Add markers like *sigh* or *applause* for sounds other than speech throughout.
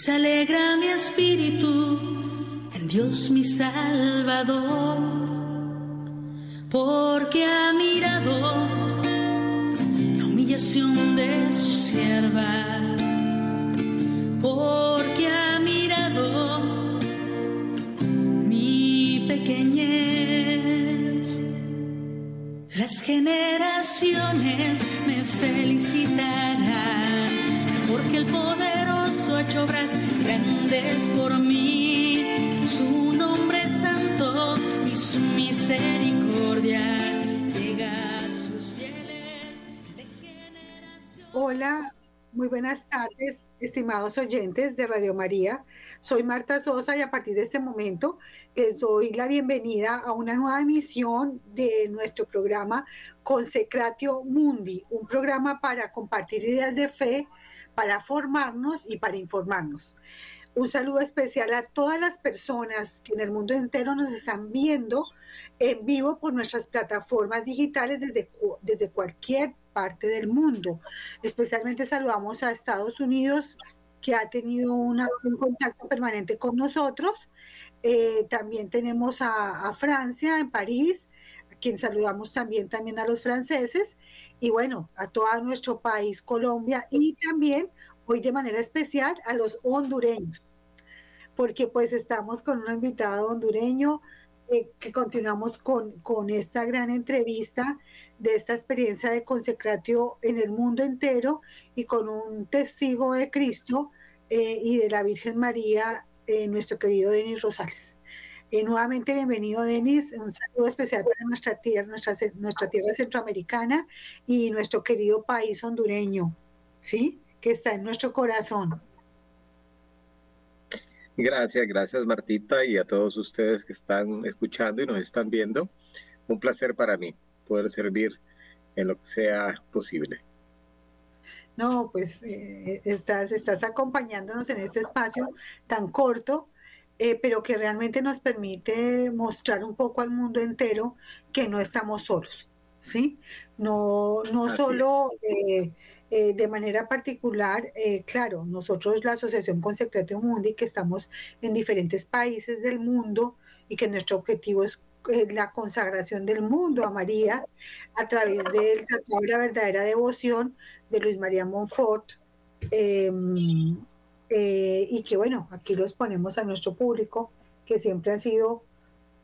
Se alegra mi espíritu en Dios mi Salvador, porque ha mirado la humillación de su sierva, porque ha mirado mi pequeñez. Las generaciones me felicitarán, porque el poderoso ha grandes por mí. Su nombre santo y su misericordia llega a sus fieles de generación. Hola, muy buenas tardes, estimados oyentes de Radio María. Soy Marta Sosa y a partir de este momento les doy la bienvenida a una nueva emisión de nuestro programa Consecratio Mundi, un programa para compartir ideas de fe, para formarnos y para informarnos. Un saludo especial a todas las personas que en el mundo entero nos están viendo en vivo por nuestras plataformas digitales desde, desde cualquier parte del mundo. Especialmente saludamos a Estados Unidos, que ha tenido una- un contacto permanente con nosotros. Eh, también tenemos a, a Francia, en París, a quien saludamos también, también a los franceses, y bueno, a todo nuestro país, Colombia, y también hoy de manera especial a los hondureños porque pues estamos con un invitado hondureño eh, que continuamos con, con esta gran entrevista de esta experiencia de consecratio en el mundo entero y con un testigo de Cristo eh, y de la Virgen María, eh, nuestro querido Denis Rosales. Eh, nuevamente bienvenido Denis, un saludo especial para nuestra tierra, nuestra, nuestra tierra centroamericana y nuestro querido país hondureño, ¿sí? Que está en nuestro corazón. Gracias, gracias Martita y a todos ustedes que están escuchando y nos están viendo. Un placer para mí poder servir en lo que sea posible. No, pues eh, estás, estás acompañándonos en este espacio tan corto, eh, pero que realmente nos permite mostrar un poco al mundo entero que no estamos solos, ¿sí? No, no solo eh, eh, de manera particular, claro, nosotros la Asociación Consecratio Mundi, que estamos en diferentes países del mundo y que nuestro objetivo es la consagración del mundo a María a través del Tratado de la Verdadera Devoción de Luis María Montfort, eh, y que bueno, aquí los ponemos a nuestro público, que siempre ha sido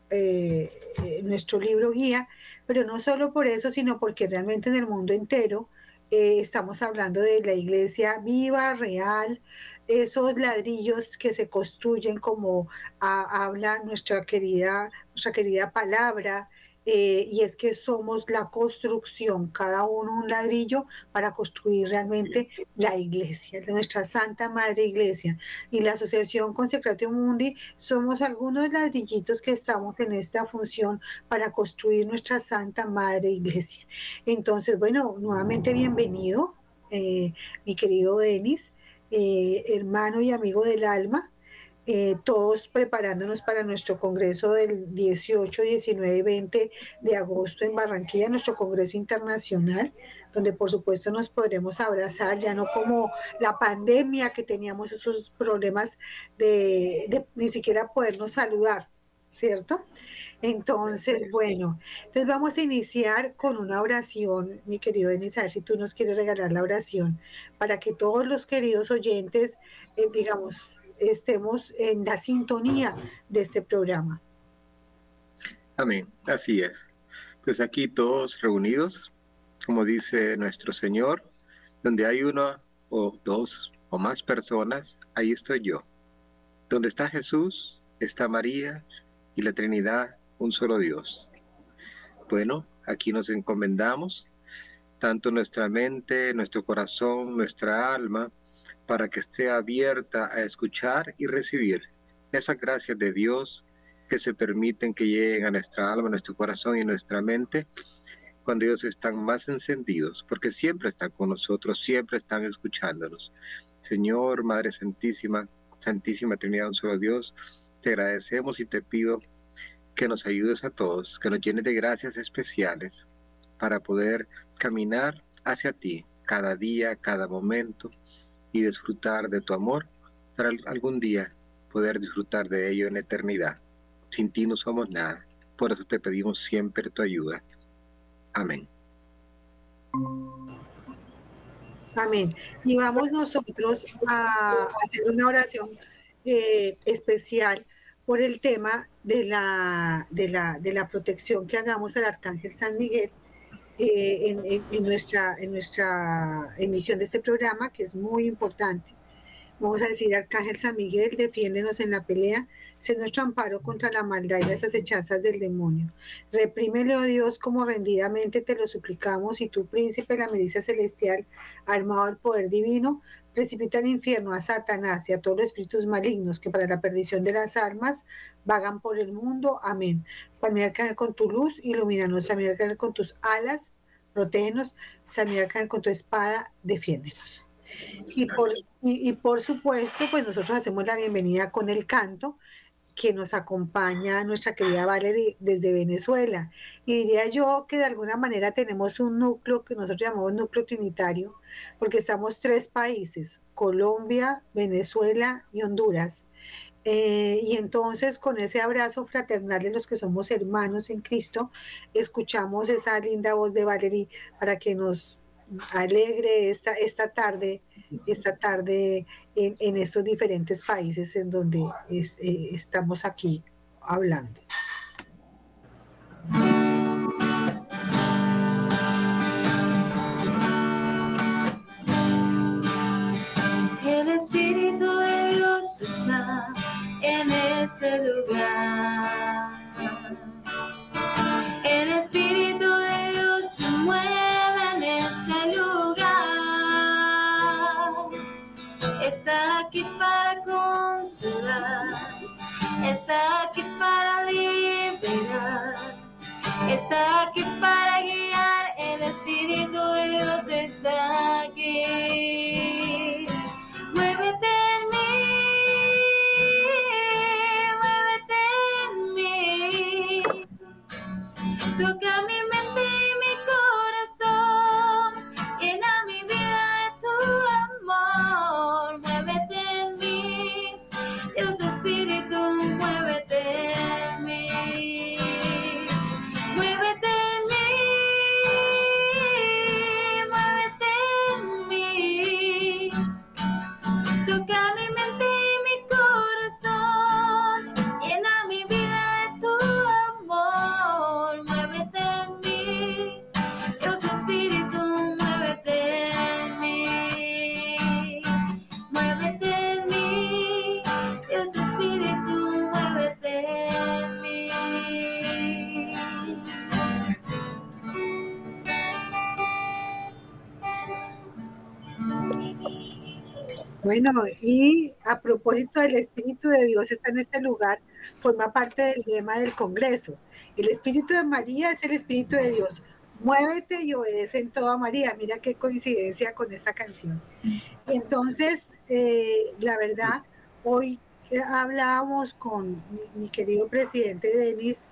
eh, eh, nuestro libro guía, pero no solo por eso, sino porque realmente en el mundo entero estamos hablando de la iglesia viva, real, esos ladrillos que se construyen como habla nuestra querida, nuestra querida palabra, eh, y es que somos la construcción, cada uno un ladrillo para construir realmente la iglesia, nuestra Santa Madre Iglesia. Y la Asociación Consecratio Mundi somos algunos ladrillitos que estamos en esta función para construir nuestra Santa Madre Iglesia. Entonces, bueno, nuevamente bienvenido, eh, mi querido Denis, eh, hermano y amigo del alma. Eh, todos preparándonos para nuestro congreso del 18, 19 y 20 de agosto en Barranquilla, nuestro congreso internacional, donde por supuesto nos podremos abrazar, ya no como la pandemia que teníamos esos problemas de, de ni siquiera podernos saludar, ¿cierto? Entonces, bueno, entonces vamos a iniciar con una oración, mi querido Denis, a ver si tú nos quieres regalar la oración, para que todos los queridos oyentes, eh, digamos, estemos en la sintonía de este programa. Amén, así es. Pues aquí todos reunidos, como dice nuestro Señor, donde hay uno o dos o más personas, ahí estoy yo. Donde está Jesús, está María y la Trinidad, un solo Dios. Bueno, aquí nos encomendamos, tanto nuestra mente, nuestro corazón, nuestra alma, para que esté abierta a escuchar y recibir esas gracias de Dios que se permiten que lleguen a nuestra alma, nuestro corazón y nuestra mente cuando ellos están más encendidos, porque siempre están con nosotros, siempre están escuchándonos. Señor, Madre Santísima, Santísima Trinidad, un solo Dios, te agradecemos y te pido que nos ayudes a todos, que nos llenes de gracias especiales para poder caminar hacia ti cada día, cada momento y disfrutar de tu amor para algún día poder disfrutar de ello en eternidad. Sin ti no somos nada, por eso te pedimos siempre tu ayuda. Amén. Amén. Y vamos nosotros a hacer una oración eh, especial por el tema de la, de, la, de la protección que hagamos al Arcángel San Miguel eh, en, nuestra, en nuestra emisión de este programa, que es muy importante. Vamos a decir, Arcángel San Miguel, defiéndenos en la pelea, sé nuestro amparo contra la maldad y las acechanzas del demonio. Reprímelo, Dios, como rendidamente te lo suplicamos, y tu príncipe, la milicia celestial, armado del poder divino, precipita al infierno a Satanás y a todos los espíritus malignos que para la perdición de las almas vagan por el mundo. Amén. San Miguel con tu luz, ilumínanos. San Miguel con tus alas, protégenos. San Miguel con tu espada, defiéndenos. Y por, y, por supuesto, pues nosotros hacemos la bienvenida con el canto que nos acompaña nuestra querida Valerie desde Venezuela. Y diría yo que de alguna manera tenemos un núcleo que nosotros llamamos núcleo trinitario, porque estamos tres países, Colombia, Venezuela y Honduras. Eh, y entonces con ese abrazo fraternal de los que somos hermanos en Cristo, escuchamos esa linda voz de Valerie para que nos alegre esta, esta tarde, esta tarde en, en estos diferentes países en donde eh, estamos aquí hablando. El Espíritu de Dios está en este lugar. El Espíritu de Dios se mueve está aquí para liberar, está aquí para guiar, el Espíritu de Dios está aquí. Bueno, y a propósito del Espíritu de Dios está en este lugar, forma parte del lema del Congreso. El Espíritu de María es el Espíritu de Dios. Muévete y obedece en toda María. Mira qué coincidencia con esta canción. Entonces, eh, la verdad, hoy eh, hablábamos con mi, querido presidente Denis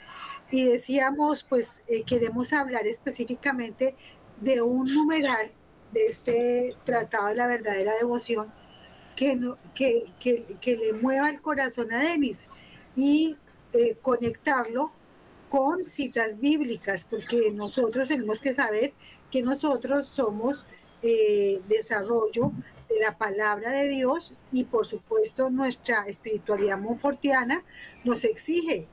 y decíamos, pues eh, queremos hablar específicamente de un numeral de este tratado de la verdadera devoción que, no- que, que, que le mueva el corazón a Denis y eh, conectarlo con citas bíblicas, porque nosotros tenemos que saber que nosotros somos eh, desarrollo de la palabra de Dios y por supuesto nuestra espiritualidad monfortiana nos exige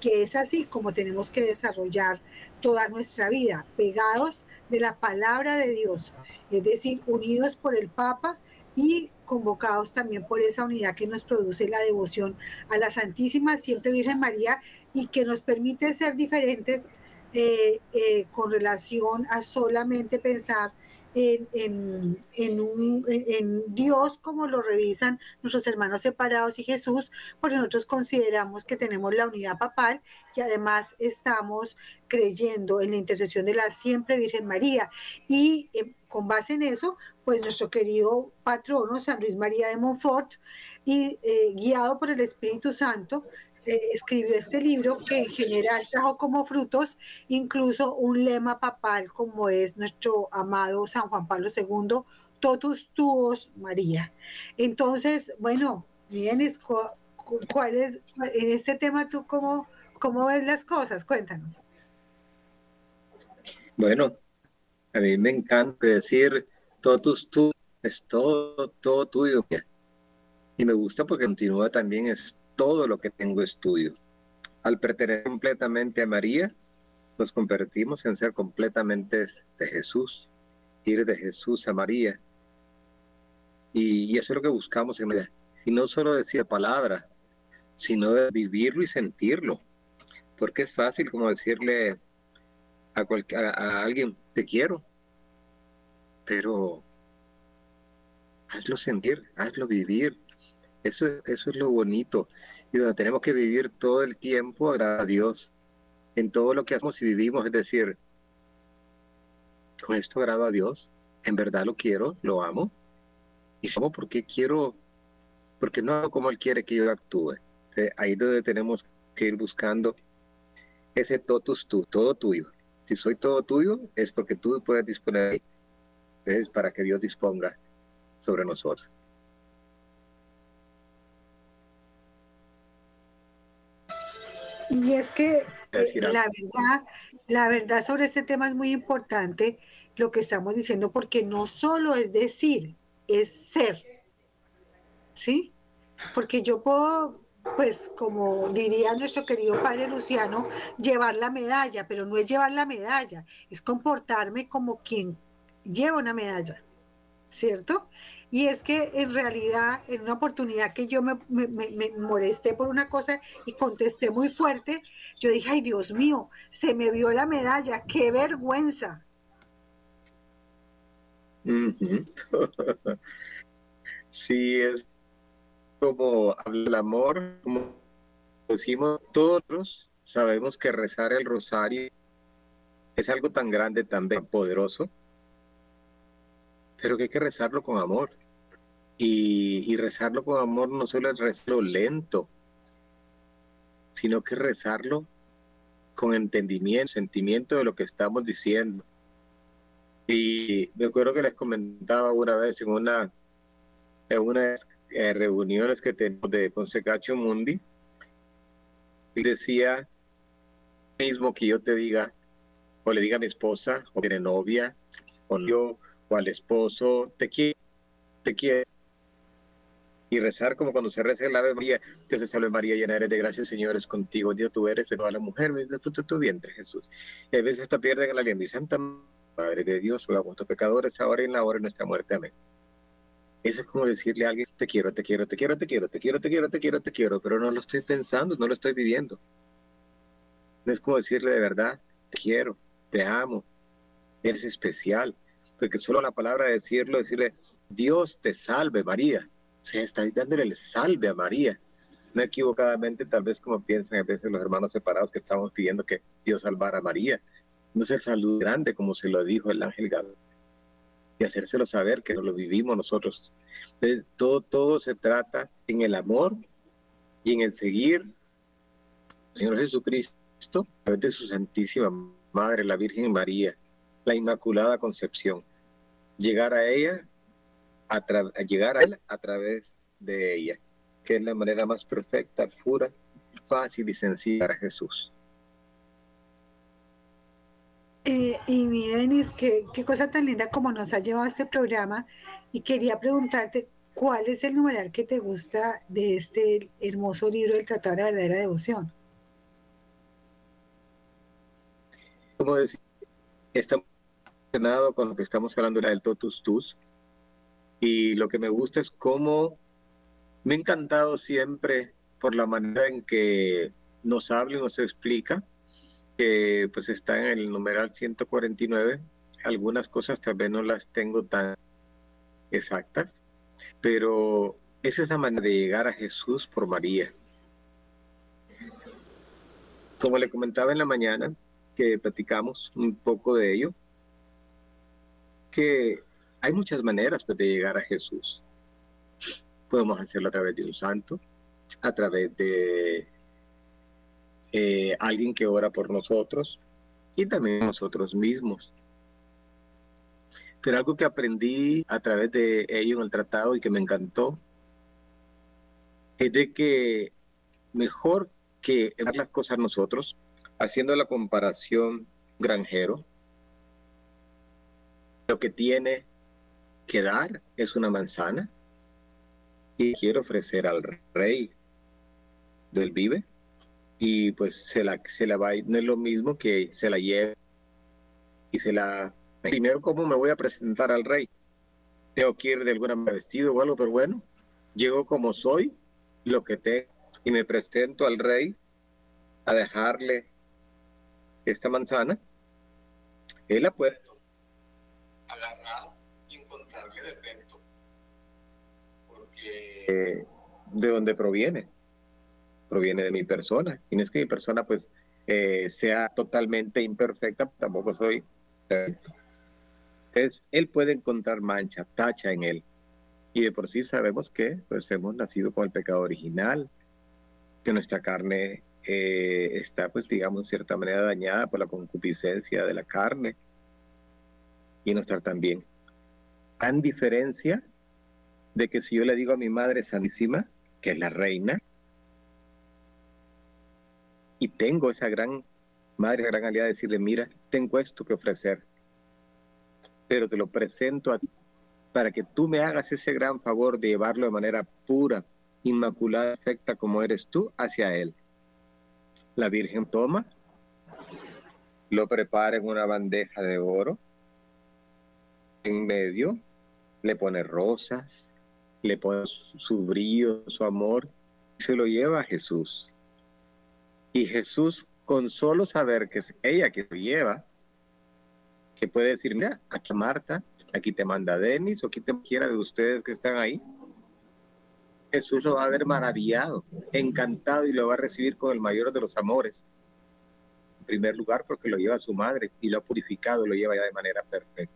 que es así como tenemos que desarrollar toda nuestra vida, pegados de la palabra de Dios, es decir, unidos por el Papa y convocados también por esa unidad que nos produce la devoción a la Santísima Siempre Virgen María y que nos permite ser diferentes eh, eh, con relación a solamente pensar en, en- un, Dios como lo revisan nuestros hermanos separados y Jesús, porque nosotros consideramos que tenemos la unidad papal y además estamos creyendo en la intercesión de la siempre Virgen María. Y eh, con base en eso, pues nuestro querido patrono, San Luis María de Montfort, y eh, guiado por el Espíritu Santo, eh, escribió este libro que en general trajo como frutos incluso un lema papal como es nuestro amado San Juan Pablo II, totus tuos María. Entonces, bueno, miren, ¿cuál es, en este tema tú cómo, cómo ves las cosas? Cuéntanos. Bueno, a mí me encanta decir totus tu es todo, todo tuyo. Y me gusta porque continúa también es todo lo que tengo es tuyo. Al pertenecer completamente a María, nos convertimos en ser completamente de Jesús, ir de Jesús a María. Y, eso es lo que buscamos en ella. Y no solo decir palabra, sino de vivirlo y sentirlo. Porque es fácil como decirle a, alguien, te quiero, pero hazlo sentir, hazlo vivir. Eso, eso es lo bonito. Y donde tenemos que vivir todo el tiempo a Dios en todo lo que hacemos y vivimos, es decir, con esto agrado a Dios, en verdad lo quiero, lo amo, y somos porque quiero, porque no hago como Él quiere que yo actúe. ahí es donde tenemos que ir buscando ese totus tú, todo tuyo. Si soy todo tuyo, es porque tú puedes disponer es para que Dios disponga sobre nosotros. Y es que eh, la verdad, la verdad sobre este tema es muy importante lo que estamos diciendo, porque no solo es decir, es ser. ¿Sí? Porque yo puedo, pues como diría nuestro querido padre Luciano, llevar la medalla, pero no es llevar la medalla, es comportarme como quien lleva una medalla, ¿cierto? Y es que en realidad, en una oportunidad que yo me, molesté por una cosa y contesté muy fuerte, yo dije, ay Dios mío, se me vio la medalla, qué vergüenza. *laughs* sí, es como el amor, como decimos todos, sabemos que rezar el rosario es algo tan grande, tan poderoso, pero que hay que rezarlo con amor. Y, rezarlo con amor no solo es rezarlo lento, sino que rezarlo con entendimiento, sentimiento de lo que estamos diciendo. Y me acuerdo que les comentaba una vez en una, en una eh, reuniones que tenemos de Consecacho Mundi, y decía mismo que yo te diga, o le diga a mi esposa, o tiene novia, o yo, o al esposo, te quiero, te quiero. Y rezar como cuando se reza el Ave María, que se salve María, llena eres de gracia, Señor es contigo, Dios tú eres de toda la mujer, de fruto tu vientre, Jesús. Y a veces hasta pierden la aliento. Y Santa Madre de Dios, ruega por pecadores, ahora y en la hora de nuestra muerte. Amén. Eso es como decirle a alguien, te quiero, te quiero, te quiero, te quiero, te quiero, te quiero, te quiero, te quiero, pero no lo estoy pensando, no lo estoy viviendo. No es como decirle de verdad, te quiero, te amo, eres especial, porque solo la palabra de decirlo, decirle, Dios te salve María, o sea, está dándole el salve a María. No equivocadamente, tal vez como piensan a veces los hermanos separados que estamos pidiendo que Dios salvara a María. No es el salud grande como se lo dijo el ángel Gabriel. Y hacérselo saber que no lo vivimos nosotros. Entonces, todo, todo se trata en el amor y en el seguir al Señor Jesucristo a través de su Santísima Madre, la Virgen María, la Inmaculada Concepción. Llegar a ella, a, llegar a él a través de ella, que es la manera más perfecta, pura, fácil y sencilla para Jesús. Eh, y mi Denis, qué, qué cosa tan linda como nos ha llevado este programa. Y quería preguntarte, ¿cuál es el numeral que te gusta de este hermoso libro del Tratado de la Verdadera Devoción? Como decir, está relacionado con lo que estamos hablando era del totus tus. Y lo que me gusta es cómo me ha encantado siempre por la manera en que nos habla y nos explica, que pues está en el numeral 149. Algunas cosas tal vez no las tengo tan exactas, pero esa es la manera de llegar a Jesús por María. Como le comentaba en la mañana, que platicamos un poco de ello, que hay muchas maneras pues, de llegar a Jesús. Podemos hacerlo a través de un santo, a través de eh, alguien que ora por nosotros y también nosotros mismos. Pero algo que aprendí a través de ello en el tratado y que me encantó es de que mejor que dar las cosas nosotros, haciendo la comparación granjero, lo que tiene que dar es una manzana y quiere ofrecer al rey del vive y pues se la, se la va, no es lo mismo que se la lleve y se la... Primero, ¿cómo me voy a presentar al rey? Tengo que ir de alguna manera vestido o algo, pero bueno, llego como soy, lo que tengo, y me presento al rey a dejarle esta manzana. Él la puede agarrar y encontrarle defecto, porque de dónde proviene, proviene de mi persona, y no es que mi persona pues eh, sea totalmente imperfecta, tampoco soy perfecto. Entonces, él puede encontrar mancha, tacha en él. Y de por sí sabemos que pues, hemos nacido con el pecado original, que nuestra carne eh, está, pues, digamos, en cierta manera dañada por la concupiscencia de la carne y nuestra también. Tan diferencia de que si yo le digo a mi Madre Santísima, que es la reina, y tengo esa gran madre, gran aliada de decirle, mira, tengo esto que ofrecer, pero te lo presento a ti para que tú me hagas ese gran favor de llevarlo de manera pura, inmaculada, perfecta como eres tú hacia Él. La Virgen toma, lo prepara en una bandeja de oro, en medio le pone rosas, le pone su brillo, su amor, y se lo lleva a Jesús. Y Jesús, con solo saber que es ella que lo lleva, que puede decir, mira, aquí Marta, aquí te manda Denis o aquí te quiera de ustedes que están ahí. Jesús lo va a ver maravillado, encantado y lo va a recibir con el mayor de los amores. En primer lugar, porque lo lleva su madre y lo ha purificado, lo lleva ya de manera perfecta.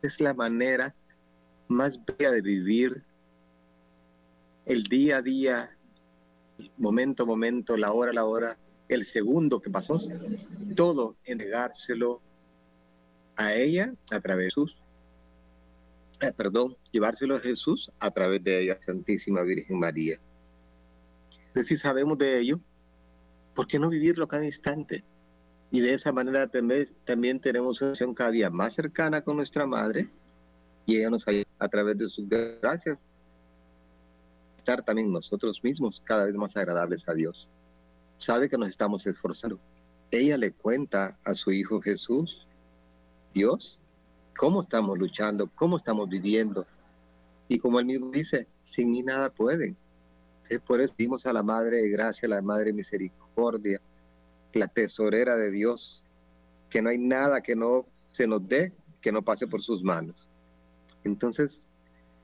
Es la manera más bella de vivir el día a día, momento a momento, la hora a la hora, el segundo que pasó, todo entregárselo a ella a través de Jesús eh, perdón, llevárselo a Jesús a través de ella, Santísima Virgen María. Entonces, si sabemos de ello, ¿por qué no vivirlo cada instante? Y de esa manera también, también tenemos una relación cada día más cercana con nuestra Madre y ella nos ayuda a través de sus gracias estar también nosotros mismos cada vez más agradables a Dios. Sabe que nos estamos esforzando. Ella le cuenta a su Hijo Jesús, Dios, cómo estamos luchando, cómo estamos viviendo. Y como él mismo dice, sin mí nada pueden. Es por eso dimos a la Madre de Gracia, la Madre Misericordia, la tesorera de Dios, que no hay nada que no se nos dé que no pase por sus manos. Entonces,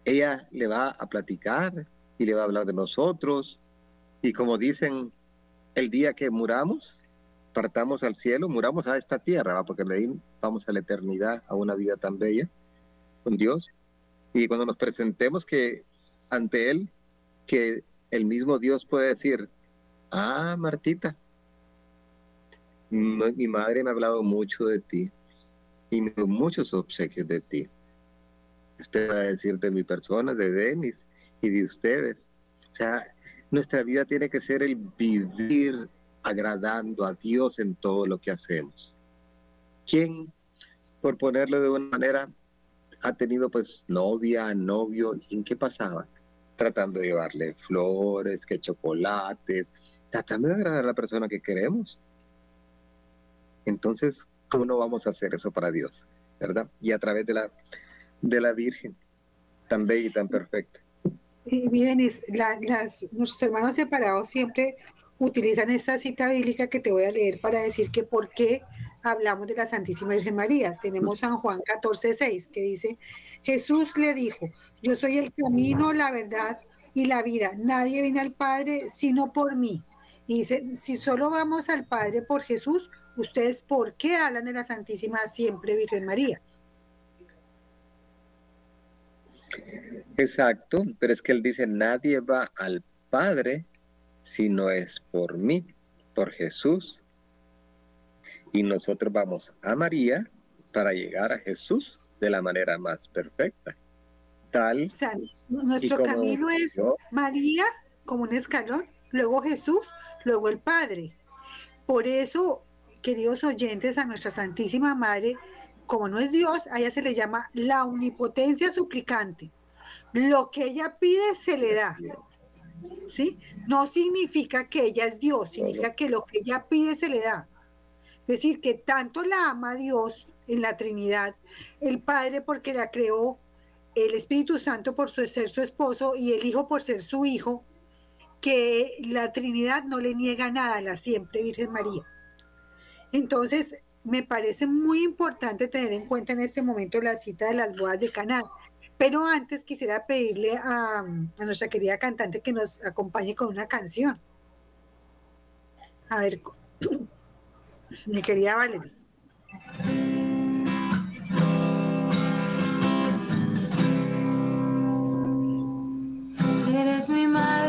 ella le va a platicar y le va a hablar de nosotros. Y como dicen, el día que muramos, partamos al cielo, muramos a esta tierra, porque de ahí vamos a la eternidad, a una vida tan bella con Dios. Y cuando nos presentemos que ante Él, que el mismo Dios puede decir, ah, Martita, mi madre me ha hablado mucho de ti y me dio muchos obsequios de ti. Espero decir de mi persona, de Denis y de ustedes. O sea, nuestra vida tiene que ser el vivir agradando a Dios en todo lo que hacemos. ¿Quién, por ponerlo de una manera, ha tenido pues novia, novio? ¿En qué pasaba? Tratando de llevarle flores, que chocolates, tratando de agradar a la persona que queremos. Entonces, ¿cómo no vamos a hacer eso para Dios? ¿Verdad? Y a través de la, de la Virgen, tan bella y tan perfecta. Y miren, las, nuestros hermanos separados siempre utilizan esta cita bíblica que te voy a leer para decir que por qué hablamos de la Santísima Virgen María. Tenemos San Juan 14, 6, que dice, Jesús le dijo, yo soy el camino, la verdad y la vida. Nadie viene al Padre sino por mí. Y dice, si solo vamos al Padre por Jesús, ustedes, ¿por qué hablan de la Santísima siempre Virgen María? Exacto, pero es que él dice, nadie va al Padre si no es por mí, por Jesús. Y nosotros vamos a María para llegar a Jesús de la manera más perfecta. Tal. O sea, nuestro camino es María como un escalón, luego Jesús, luego el Padre. Por eso, queridos oyentes, a nuestra Santísima Madre, como no es Dios, a ella se le llama la omnipotencia suplicante. Lo que ella pide se le da. ¿Sí? No significa que ella es Dios, significa que lo que ella pide se le da. Es decir, que tanto la ama Dios en la Trinidad, el Padre porque la creó, el Espíritu Santo por ser su esposo y el Hijo por ser su hijo, que la Trinidad no le niega nada a la siempre Virgen María. Entonces, me parece muy importante tener en cuenta en este momento la cita de las bodas de Caná. Pero antes quisiera pedirle a, nuestra querida cantante que nos acompañe con una canción. A ver, *coughs* mi querida Valeria. eres mi madre,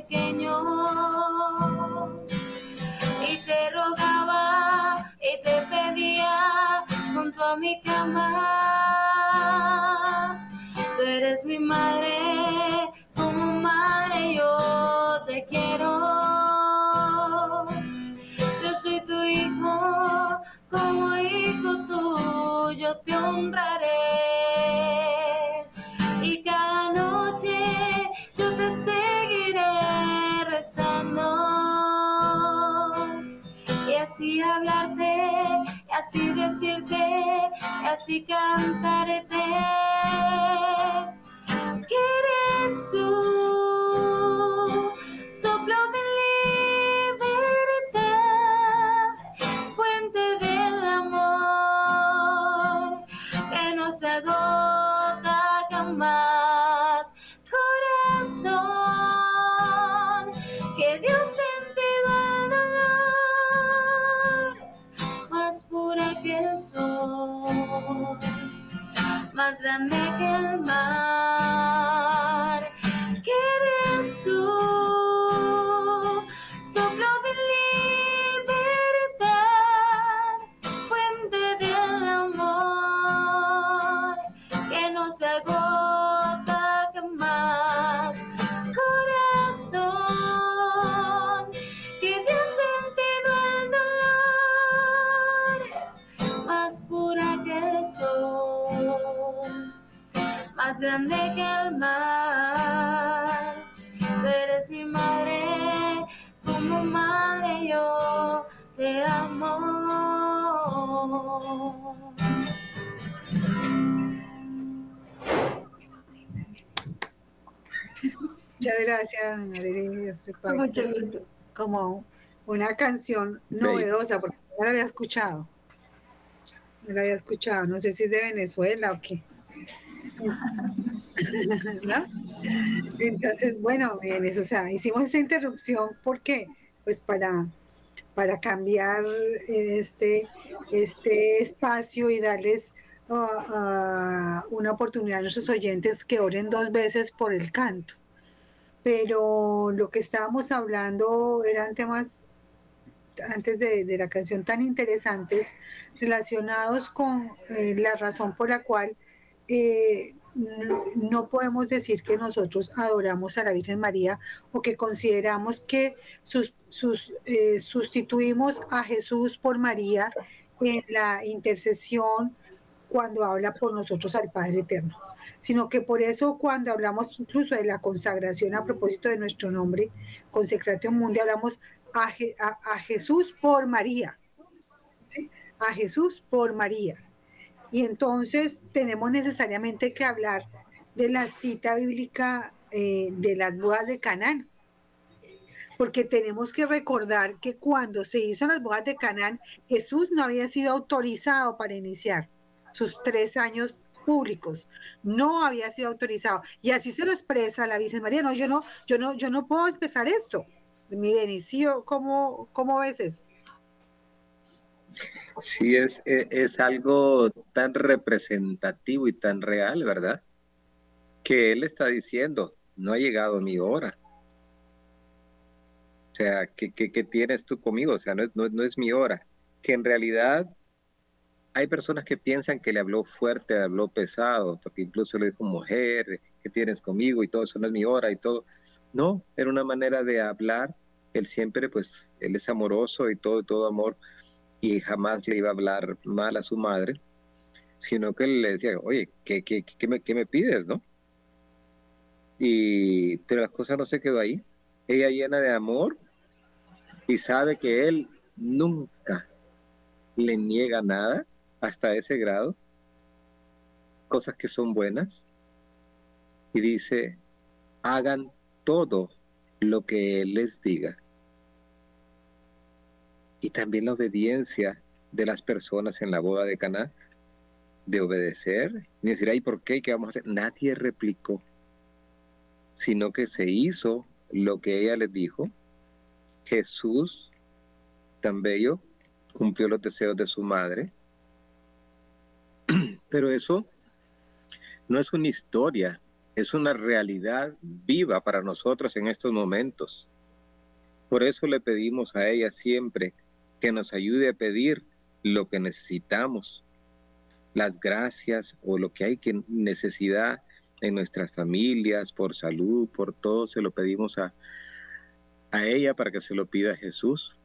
pequeño y te rogaba y te pedía junto a mi cama. Tú eres mi madre, como madre yo te quiero. Yo soy tu hijo, como hijo tuyo te honraré. Y cada noche yo te seguiré rezando. Y así hablarte así decirte, y así cantarte. ¿Qué eres tú? Soplo de libertad, fuente del amor, que no se más grande que más grande que el mar. Tú eres mi madre, como madre yo te amo. Muchas gracias, Muchas gracias. Como una canción novedosa, porque no la había escuchado no la había escuchado, no sé si es de Venezuela o qué. *laughs* Entonces, bueno, bien, eso, o sea, hicimos esta interrupción, ¿por qué? Pues para, para cambiar este, este espacio y darles uh, uh, una oportunidad a nuestros oyentes que oren dos veces por el canto. Pero lo que estábamos hablando eran temas antes de, la canción tan interesantes relacionados con eh, la razón por la cual eh, no podemos decir que nosotros adoramos a la Virgen María o que consideramos que eh, sustituimos a Jesús por María en la intercesión cuando habla por nosotros al Padre Eterno, sino que por eso cuando hablamos incluso de la consagración a propósito de nuestro nombre, Consecratio Mundi, hablamos a, Jesús por María. A Jesús por María. Y entonces tenemos necesariamente que hablar de la cita bíblica eh, de las bodas de Canaán. Porque tenemos que recordar que cuando se hizo las bodas de Canaán, Jesús no había sido autorizado para iniciar sus tres años públicos. No había sido autorizado. Y así se lo expresa la Virgen María. No, yo no, yo no, yo no puedo empezar esto mi Denis, ¿cómo, ¿cómo ves eso? Sí, es, es, es, algo tan representativo y tan real, ¿verdad? Que él está diciendo, no ha llegado mi hora. O sea, ¿qué, qué, tienes tú conmigo? O sea, no es, no, no es mi hora. Que en realidad hay personas que piensan que le habló fuerte, habló pesado, porque incluso le dijo mujer, ¿qué tienes conmigo? Y todo eso no es mi hora y todo. No, era una manera de hablar. Él siempre, pues, él es amoroso y todo, todo amor, y jamás le iba a hablar mal a su madre, sino que le decía, oye, ¿qué, qué, qué, me, qué me pides, no? Y, pero las cosas no se quedó ahí. Ella llena de amor y sabe que él nunca le niega nada hasta ese grado, cosas que son buenas, y dice, hagan todo lo que Él les diga. Y también la obediencia de las personas en la boda de Caná, de obedecer, ni decir, ay, ¿por qué? ¿Qué vamos a hacer? Nadie replicó, sino que se hizo lo que ella les dijo. Jesús, tan bello, cumplió los deseos de su madre, *clears throat* pero eso no es una historia, es una realidad viva para nosotros en estos momentos. Por eso le pedimos a ella siempre que nos ayude a pedir lo que necesitamos, las gracias o lo que hay que necesidad en nuestras familias, por salud, por todo, se lo pedimos a, a ella para que se lo pida a Jesús.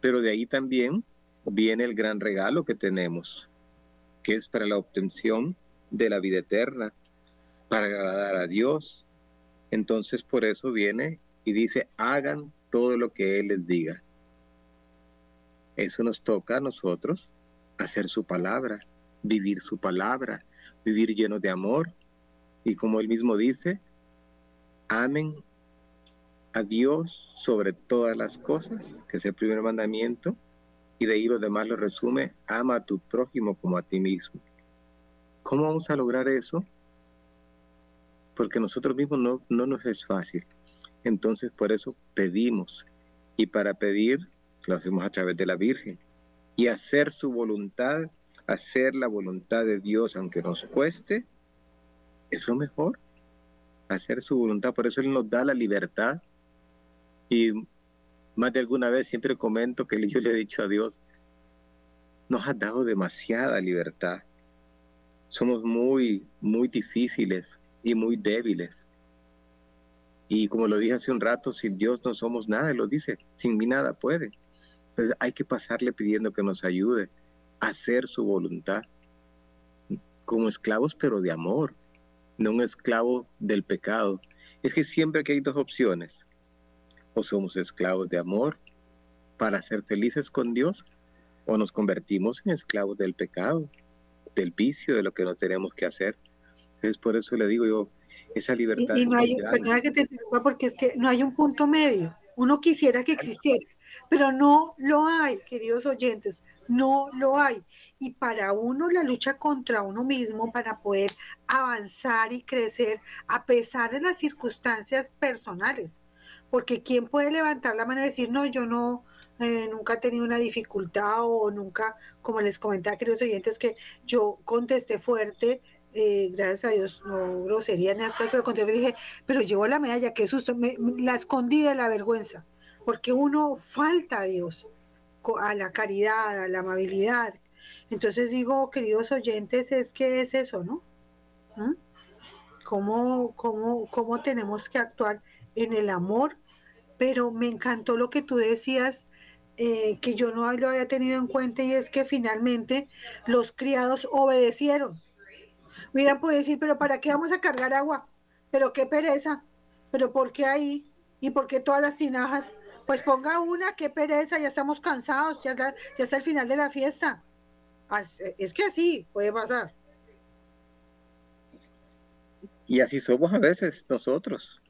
Pero de ahí también viene el gran regalo que tenemos, que es para la obtención de la vida eterna, para agradar a Dios. Entonces por eso viene y dice, hagan todo lo que Él les diga. Eso nos toca a nosotros, hacer su palabra, vivir su palabra, vivir lleno de amor. Y como Él mismo dice, amen a Dios sobre todas las cosas, que es el primer mandamiento, y de ahí lo demás lo resume, ama a tu prójimo como a ti mismo. ¿Cómo vamos a lograr eso? Porque nosotros mismos no, no nos es fácil. Entonces por eso pedimos. Y para pedir lo hacemos a través de la Virgen. Y hacer su voluntad, hacer la voluntad de Dios, aunque nos cueste, es lo mejor. Hacer su voluntad. Por eso Él nos da la libertad. Y más de alguna vez siempre comento que yo le he dicho a Dios, nos has dado demasiada libertad. Somos muy, muy difíciles y muy débiles. Y como lo dije hace un rato, sin Dios no somos nada, lo dice, sin mí nada puede. Entonces hay que pasarle pidiendo que nos ayude a hacer su voluntad, como esclavos pero de amor, no un esclavo del pecado. Es que siempre que hay dos opciones, o somos esclavos de amor para ser felices con Dios, o nos convertimos en esclavos del pecado, del vicio, de lo que no tenemos que hacer. Entonces, por eso le digo yo, esa libertad. Y, no hay, que te porque es que no hay un punto medio. Uno quisiera que existiera, pero no lo hay, queridos oyentes, no lo hay. Y para uno la lucha contra uno mismo, para poder avanzar y crecer a pesar de las circunstancias personales, porque ¿quién puede levantar la mano y decir, no, yo no, eh, nunca he tenido una dificultad o nunca, como les comentaba, queridos oyentes, que yo contesté fuerte, eh, gracias a Dios, no grosería ni las cosas, pero contesté, dije, pero llevo la medalla, qué susto, me, la escondí de la vergüenza, porque uno falta a Dios, a la caridad, a la amabilidad. Entonces digo, queridos oyentes, es que es eso, ¿no? ¿Mm? ¿Cómo, cómo, cómo tenemos que actuar? en el amor, pero me encantó lo que tú decías, eh, que yo no lo había tenido en cuenta, y es que finalmente los criados obedecieron. Hubieran podido decir, pero ¿para qué vamos a cargar agua? Pero qué pereza, pero ¿por qué ahí? ¿Y por qué todas las tinajas? Pues ponga una, qué pereza, ya estamos cansados, ya, está el final de la fiesta. Es que así puede pasar. Y así somos a veces nosotros.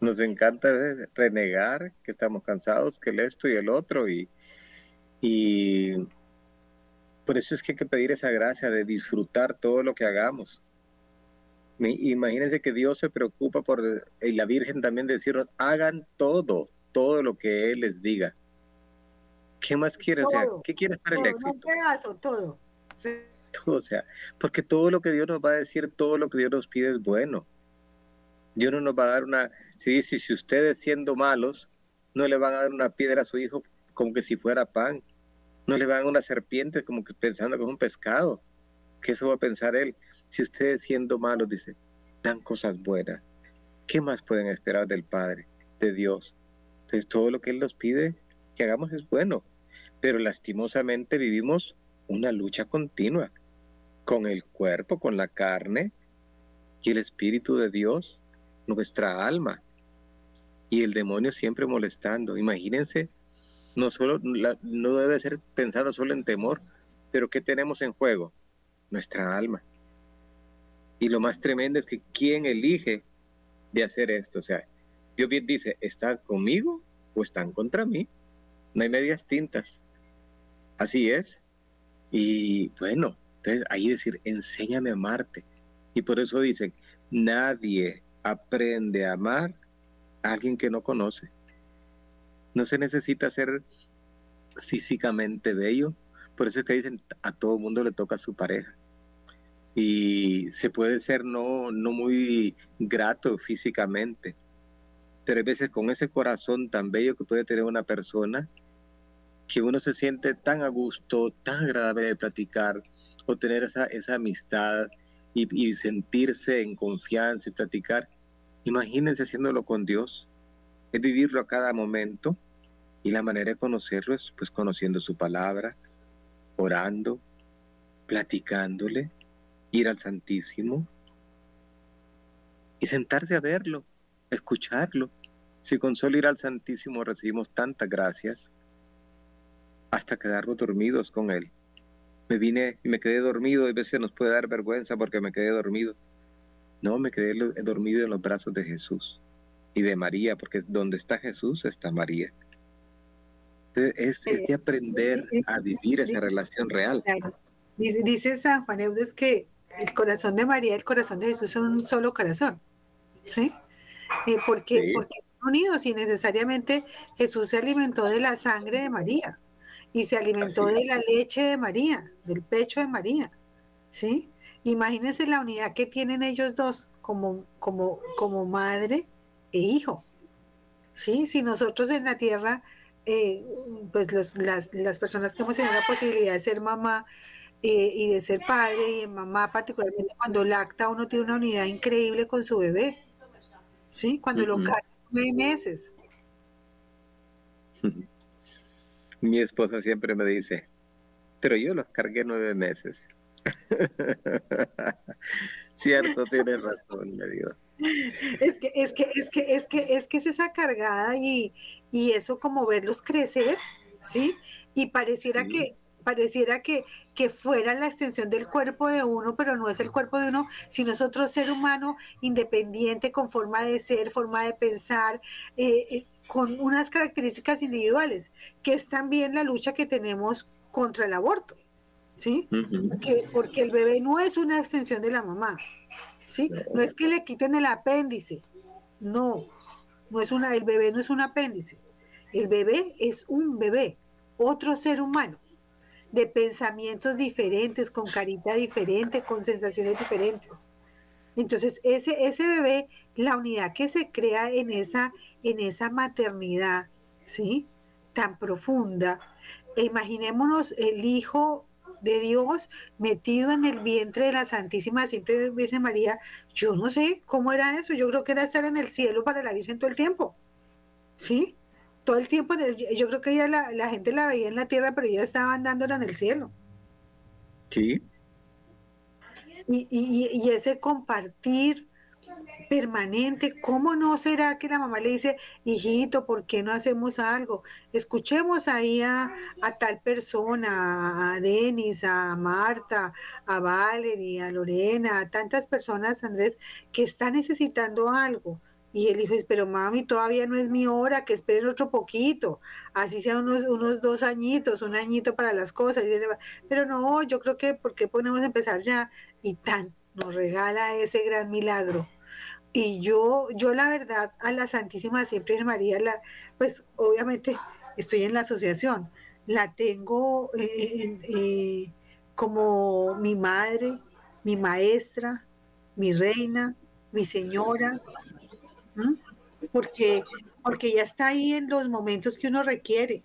Nos encanta renegar que estamos cansados, que el esto y el otro, y, y por eso es que hay que pedir esa gracia de disfrutar todo lo que hagamos. Imagínense que Dios se preocupa por, y la Virgen también decirnos, hagan todo, todo lo que Él les diga. ¿Qué más quieres? O sea, ¿qué quieres para el éxito? Un pedazo, todo. Todo, o sea, porque todo lo que Dios nos va a decir, todo lo que Dios nos pide es bueno. Dios no nos va a dar una, si dice, si ustedes siendo malos, no le van a dar una piedra a su hijo como que si fuera pan, no le van a dar una serpiente como que pensando que es un pescado, que eso va a pensar él. Si ustedes siendo malos, dice, dan cosas buenas, ¿qué más pueden esperar del Padre, de Dios? Entonces todo lo que Él nos pide que hagamos es bueno, pero lastimosamente vivimos una lucha continua con el cuerpo, con la carne y el Espíritu de Dios, nuestra alma. Y el demonio siempre molestando. Imagínense, no, solo, no debe ser pensado solo en temor, pero ¿qué tenemos en juego? Nuestra alma. Y lo más tremendo es que ¿quién elige de hacer esto? O sea, Dios bien dice, ¿están conmigo o están contra mí? No hay medias tintas. Así es. Y bueno, entonces ahí decir, enséñame a amarte. Y por eso dicen, nadie aprende a amar a alguien que no conoce. No se necesita ser físicamente bello. Por eso es que dicen, a todo mundo le toca a su pareja. Y se puede ser no, no muy grato físicamente, pero veces con ese corazón tan bello que puede tener una persona, que uno se siente tan a gusto, tan agradable de platicar o tener esa, esa amistad y, sentirse en confianza y platicar. Imagínense haciéndolo con Dios, es vivirlo a cada momento y la manera de conocerlo es pues conociendo su palabra, orando, platicándole, ir al Santísimo y sentarse a verlo, escucharlo. Si con solo ir al Santísimo recibimos tantas gracias, hasta quedarnos dormidos con Él. Me vine y me quedé dormido, a veces nos puede dar vergüenza porque me quedé dormido. No, me quedé dormido en los brazos de Jesús y de María, porque donde está Jesús está María. es, de aprender a vivir esa relación real. Dice San Juan Eudes que el corazón de María y el corazón de Jesús son un solo corazón. ¿Sí? Eh, porque, porque están unidos y necesariamente Jesús se alimentó de la sangre de María y se alimentó de la leche de María, del pecho de María, ¿sí? Imagínense la unidad que tienen ellos dos como, como, como madre e hijo, ¿sí? Si nosotros en la tierra, eh, pues las, las, personas que hemos tenido la posibilidad de ser mamá eh, y de ser padre y mamá, particularmente cuando lacta, uno tiene una unidad increíble con su bebé, ¿sí? Cuando lo carga nueve meses. Mi esposa siempre me dice, pero yo los cargué nueve meses. *laughs* Cierto, tienes razón, le digo. Es que, es que, es que, es que, es que es esa cargada y, y eso como verlos crecer, ¿sí? Y pareciera que, pareciera que, que fuera la extensión del cuerpo de uno, pero no es el cuerpo de uno, sino es otro ser humano independiente, con forma de ser, forma de pensar, eh, eh con unas características individuales, que es también la lucha que tenemos contra el aborto, ¿sí? porque, el bebé no es una extensión de la mamá, ¿sí? No es que le quiten el apéndice, no, no es una, el bebé no es un apéndice, el bebé es un bebé, otro ser humano, de pensamientos diferentes, con carita diferente, con sensaciones diferentes. Entonces, ese, ese bebé, la unidad que se crea en esa, en esa maternidad, ¿sí? Tan profunda. E imaginémonos el Hijo de Dios metido en el vientre de la Santísima Siempre Virgen María. Yo no sé cómo era eso. Yo creo que era estar en el cielo para la Virgen todo el tiempo. ¿Sí? Todo el tiempo. yo creo que ella la, la, gente la veía en la tierra, pero ella estaba andándola en el cielo. Sí. Y, y, y ese compartir permanente, ¿cómo no será que la mamá le dice, hijito, ¿por qué no hacemos algo? Escuchemos ahí a, tal persona, a Denis, a Marta, a Valerie, a Lorena, a tantas personas, Andrés, que están necesitando algo. Y hijo dice, pero mami, todavía no es mi hora, que esperen otro poquito, así sea unos, unos dos añitos, un añito para las cosas. Pero no, yo creo que, ¿por qué podemos empezar ya? Y tan, nos regala ese gran milagro y yo, yo la verdad, a la Santísima Siempre María, la, pues obviamente estoy en la asociación. la tengo eh, eh, como mi madre, mi maestra, mi reina, mi señora, porque, porque ella está ahí en los momentos que uno requiere,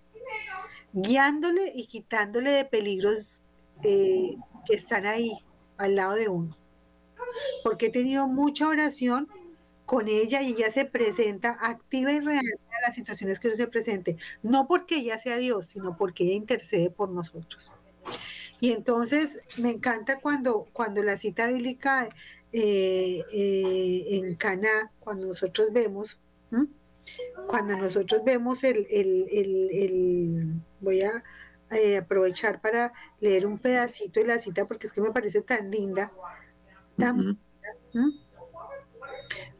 guiándole y quitándole de peligros eh, que están ahí al lado de uno. Porque he tenido mucha oración con ella y ella se presenta activa y real en las situaciones que se presente, no porque ella sea Dios, sino porque ella intercede por nosotros. Y entonces me encanta cuando, cuando la cita bíblica eh, eh, en Cana, cuando nosotros vemos, cuando nosotros vemos el, voy a eh, aprovechar para leer un pedacito de la cita porque es que me parece tan linda, tan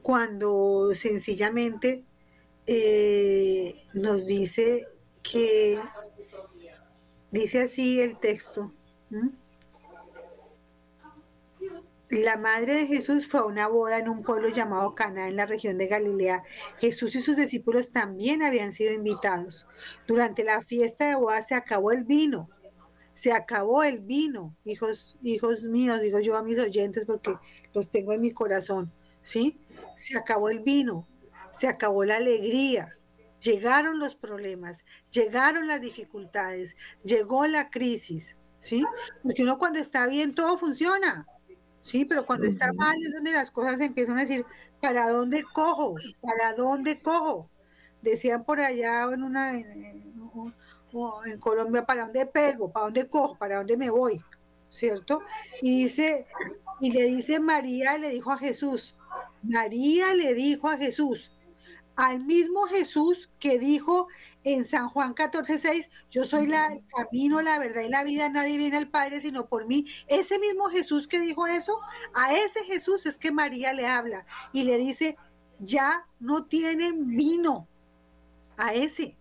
cuando sencillamente nos dice que, dice así el texto, la madre de Jesús fue a una boda en un pueblo llamado Cana en la región de Galilea. Jesús y sus discípulos también habían sido invitados. Durante la fiesta de boda se acabó el vino. Se acabó el vino, hijos, hijos míos, digo yo a mis oyentes porque los tengo en mi corazón, ¿sí? se acabó el vino, se acabó la alegría, llegaron los problemas, llegaron las dificultades, llegó la crisis, ¿sí? Porque uno cuando está bien todo funciona, ¿sí? Pero cuando está mal es donde las cosas empiezan a decir, ¿para dónde cojo? ¿Para dónde cojo? Decían por allá en una en, Colombia, ¿para dónde pego? ¿Para dónde cojo? ¿Para dónde me voy? ¿Cierto? Y dice, y le dice María, le dijo a Jesús, María le dijo a Jesús, al mismo Jesús que dijo en San Juan 14, 6, yo soy la, el camino, la verdad y la vida, nadie viene al Padre sino por mí. Ese mismo Jesús que dijo eso, a ese Jesús es que María le habla y le dice, ya no tienen vino, a ese,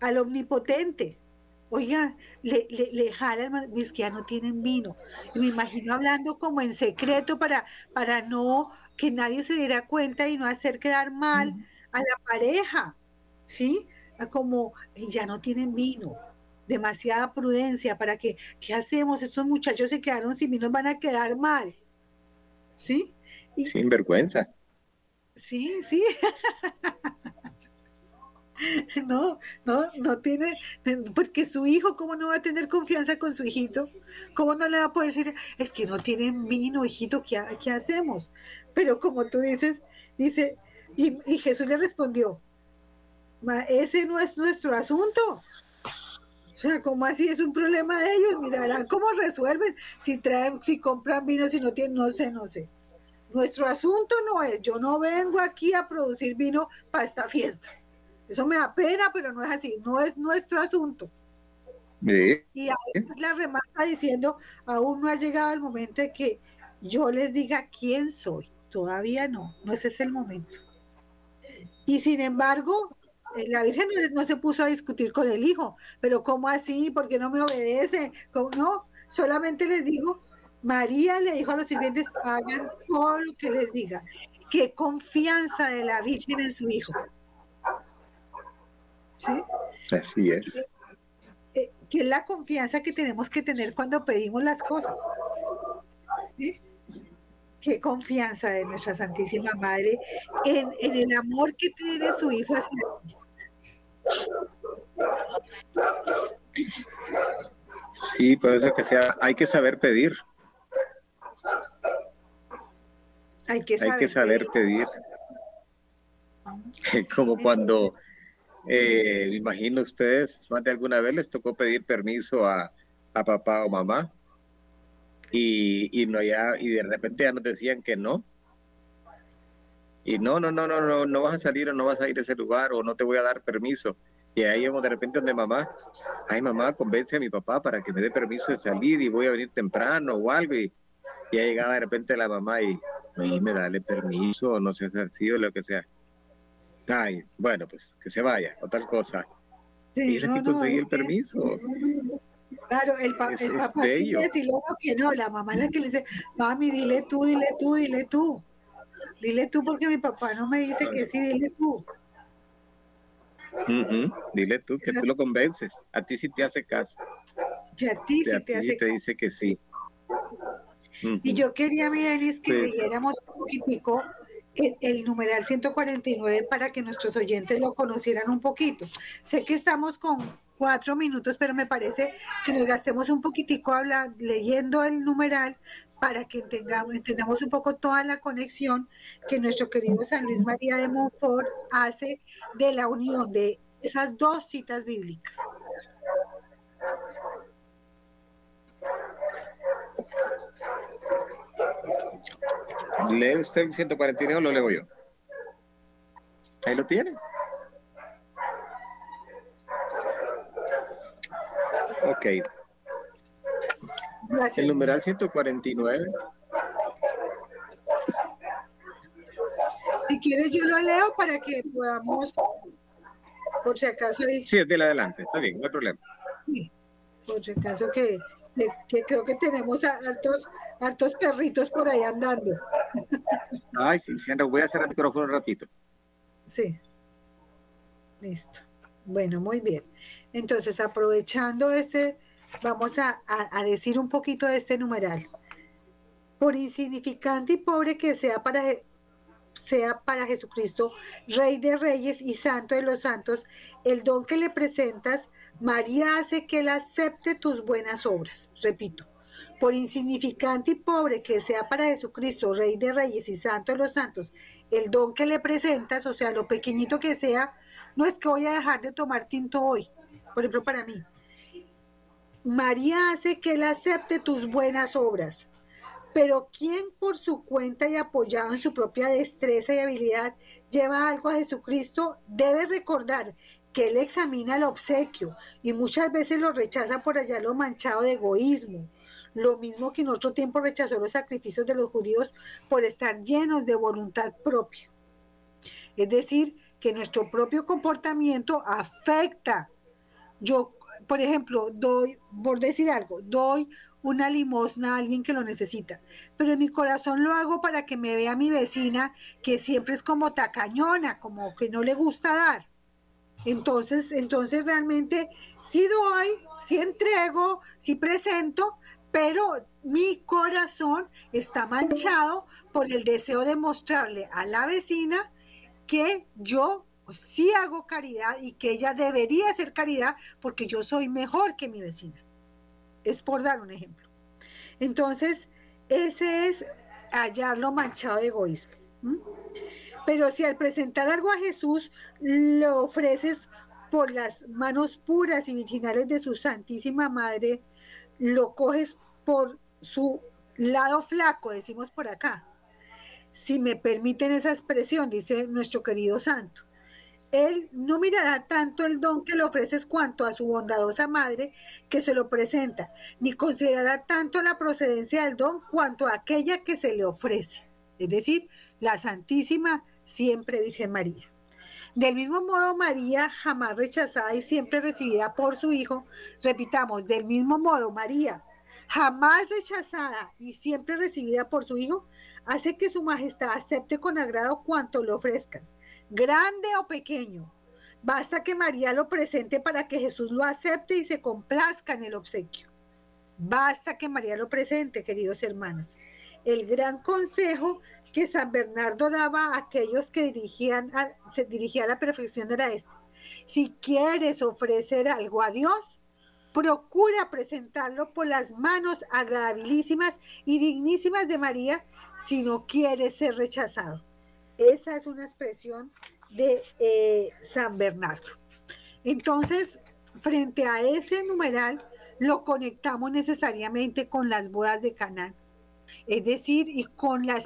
al omnipotente. Oiga, le, le, le jala es que ya no tienen vino. Y me imagino hablando como en secreto para, para no que nadie se diera cuenta y no hacer quedar mal a la pareja, ¿sí? Como ya no tienen vino, demasiada prudencia para que, ¿qué hacemos? Estos muchachos se quedaron sin vino, van a quedar mal, ¿sí? Sin vergüenza. Sí, sí. *laughs* No, no, no tiene, porque su hijo, ¿cómo no va a tener confianza con su hijito? ¿Cómo no le va a poder decir, es que no tienen vino, hijito, ¿qué, qué hacemos? Pero como tú dices, dice, y, Jesús le respondió, ese no es nuestro asunto. O sea, como así es un problema de ellos, mirarán cómo resuelven, si traen, si compran vino, si no tienen, no sé, no sé. Nuestro asunto no es, yo no vengo aquí a producir vino para esta fiesta. Eso me da pena, pero no es así, no es nuestro asunto. Y ahí la remata diciendo, aún no ha llegado el momento de que yo les diga quién soy. Todavía no, no ese es el momento. Y sin embargo, la Virgen no, se puso a discutir con el hijo, pero ¿cómo así? ¿Por qué no me obedece? ¿Cómo? No, solamente les digo, María le dijo a los sirvientes, hagan todo lo que les diga. Qué confianza de la Virgen en su hijo. ¿Sí? Así es. Eh, que es la confianza que tenemos que tener cuando pedimos las cosas. ¿Sí? qué confianza de nuestra Santísima Madre en, el amor que tiene su Hijo hacia Sí, por eso que sea, hay que saber pedir. Hay que saber, pedir. *laughs* Como cuando, eh, me imagino ustedes, más de alguna vez les tocó pedir permiso a, a papá o mamá y, y, no ya, y de repente ya nos decían que no. Y no, no, no, no, no, no vas a salir o no vas a ir a ese lugar o no te voy a dar permiso. Y ahí vamos de repente donde mamá, ay mamá, convence a mi papá para que me dé permiso de salir y voy a venir temprano o algo. Y ya llegaba de repente la mamá y, me dale permiso, no sé así o lo que sea. Ay, bueno, pues que se vaya o tal cosa. y no, que conseguir el permiso. Claro, el, papá tiene que decirle que no, la mamá es la que le dice, mami, dile tú, dile tú, dile tú. Dile tú porque mi papá no me dice que sí, dile tú. Dile tú que tú lo convences. A ti sí te hace caso. Que a ti sí te hace te dice que sí. Y yo quería, mi Denis, que leyéramos un poquitico el, el, numeral 149 para que nuestros oyentes lo conocieran un poquito. Sé que estamos con cuatro minutos, pero me parece que nos gastemos un poquitico habla, leyendo el numeral para que tengamos, entendamos un poco toda la conexión que nuestro querido San Luis María de Montfort hace de la unión de esas dos citas bíblicas. ¿Lee usted el 149 o lo leo yo? Ahí lo tiene. Ok. El numeral 149. Si quieres yo lo leo para que podamos, por si acaso... Sí, es de adelante, está bien, no hay problema. Sí, por si acaso que, que, creo que tenemos altos, altos perritos por ahí andando. Ay, sí, sí, voy a hacer el micrófono un ratito. Sí. Listo. Bueno, muy bien. Entonces, aprovechando este vamos a, decir un poquito de este numeral. Por insignificante y pobre que sea para, sea para Jesucristo, Rey de Reyes y Santo de los Santos, el don que le presentas, María hace que él acepte tus buenas obras. Repito, por insignificante y pobre que sea para Jesucristo, Rey de Reyes y Santo de los Santos, el don que le presentas, o sea, lo pequeñito que sea, no es que voy a dejar de tomar tinto hoy, por ejemplo, para mí. María hace que él acepte tus buenas obras. Pero quien por su cuenta y apoyado en su propia destreza y habilidad lleva algo a Jesucristo, debe recordar que él examina el obsequio y muchas veces lo rechaza por allá lo manchado de egoísmo. Lo mismo que en otro tiempo rechazó los sacrificios de los judíos por estar llenos de voluntad propia. Es decir, que nuestro propio comportamiento afecta. Yo por ejemplo, doy, por decir algo, doy una limosna a alguien que lo necesita, pero en mi corazón lo hago para que me vea mi vecina, que siempre es como tacañona, como que no le gusta dar. Entonces, entonces realmente sí doy, sí entrego, sí presento, pero mi corazón está manchado por el deseo de mostrarle a la vecina que yo pues sí hago caridad y que ella debería hacer caridad porque yo soy mejor que mi vecina. Es por dar un ejemplo. Entonces, ese es hallarlo manchado de egoísmo. Pero si al presentar algo a Jesús lo ofreces por las manos puras y virginales de su Santísima Madre, lo coges por su lado flaco, decimos por acá. Si me permiten esa expresión, dice nuestro querido santo. Él no mirará tanto el don que le ofreces cuanto a su bondadosa madre que se lo presenta, ni considerará tanto la procedencia del don cuanto a aquella que se le ofrece, es decir, la Santísima siempre Virgen María. Del mismo modo, María, jamás rechazada y siempre recibida por su Hijo, repitamos, del mismo modo, María, jamás rechazada y siempre recibida por su Hijo, hace que su majestad acepte con agrado cuanto le ofrezcas grande o pequeño. Basta que María lo presente para que Jesús lo acepte y se complazca en el obsequio. Basta que María lo presente, queridos hermanos. El gran consejo que San Bernardo daba a aquellos que dirigían se dirigía a la perfección era este. Si quieres ofrecer algo a Dios, procura presentarlo por las manos agradabilísimas y dignísimas de María si no quieres ser rechazado. Esa es una expresión de eh, San Bernardo. Entonces, frente a ese numeral, lo conectamos necesariamente con las bodas de Canaán. Es decir, y con la,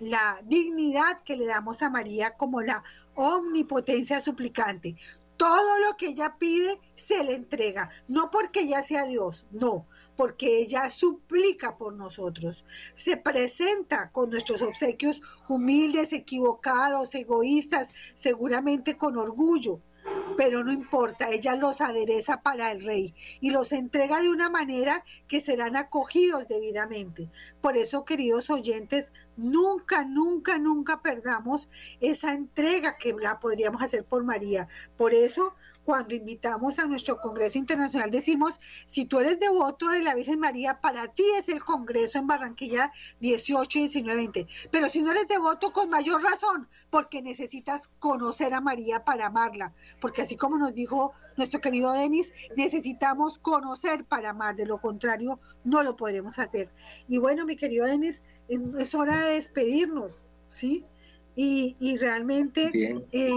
la dignidad que le damos a María como la omnipotencia suplicante. Todo lo que ella pide se le entrega, no porque ella sea Dios, no, porque ella suplica por nosotros. Se presenta con nuestros obsequios humildes, equivocados, egoístas, seguramente con orgullo, pero no importa, ella los adereza para el rey y los entrega de una manera que serán acogidos debidamente. Por eso, queridos oyentes, nunca, nunca, nunca perdamos esa entrega que la podríamos hacer por María. Por eso, cuando invitamos a nuestro Congreso Internacional, decimos, si tú eres devoto de la Virgen María, para ti es el Congreso en Barranquilla 18, 19, 20. Pero si no eres devoto, con mayor razón, porque necesitas conocer a María para amarla. Porque así como nos dijo nuestro querido Denis, necesitamos conocer para amar. De lo contrario, no lo podremos hacer. Y bueno, mi querido Denis, es hora de despedirnos, ¿sí? Y, y realmente... Eh,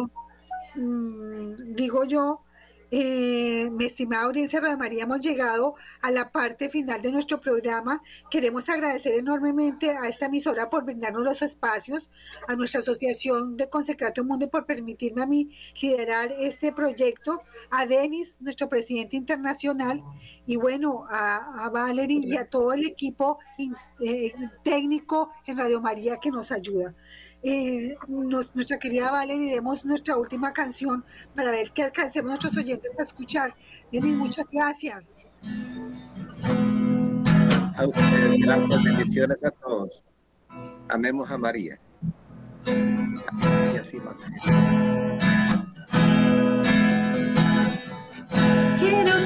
Mm, digo yo, eh, mi estimada audiencia de María, hemos llegado a la parte final de nuestro programa. Queremos agradecer enormemente a esta emisora por brindarnos los espacios, a nuestra asociación de Consecrato Mundo por permitirme a mí liderar este proyecto, a Denis, nuestro presidente internacional, y bueno, a, a Valerie y a todo el equipo eh, técnico en Radio María que nos ayuda eh, nuestra querida Valerie, demos nuestra última canción para ver que alcancemos nuestros oyentes a escuchar. Denis, muchas gracias. A ustedes, gracias, bendiciones a todos. Amemos a María. Y así Quiero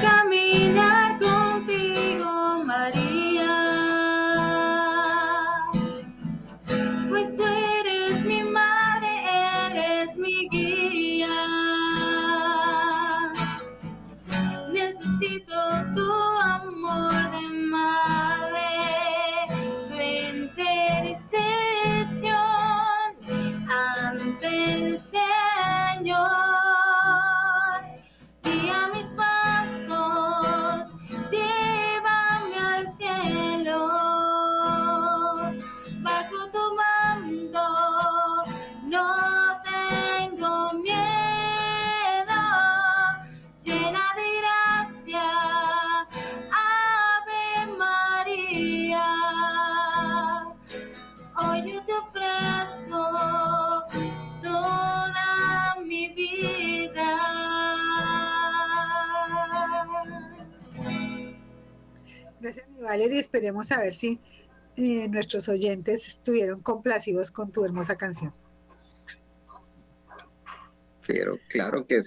Valeria. Esperemos a ver si eh, nuestros oyentes estuvieron complacidos con tu hermosa canción. Pero claro que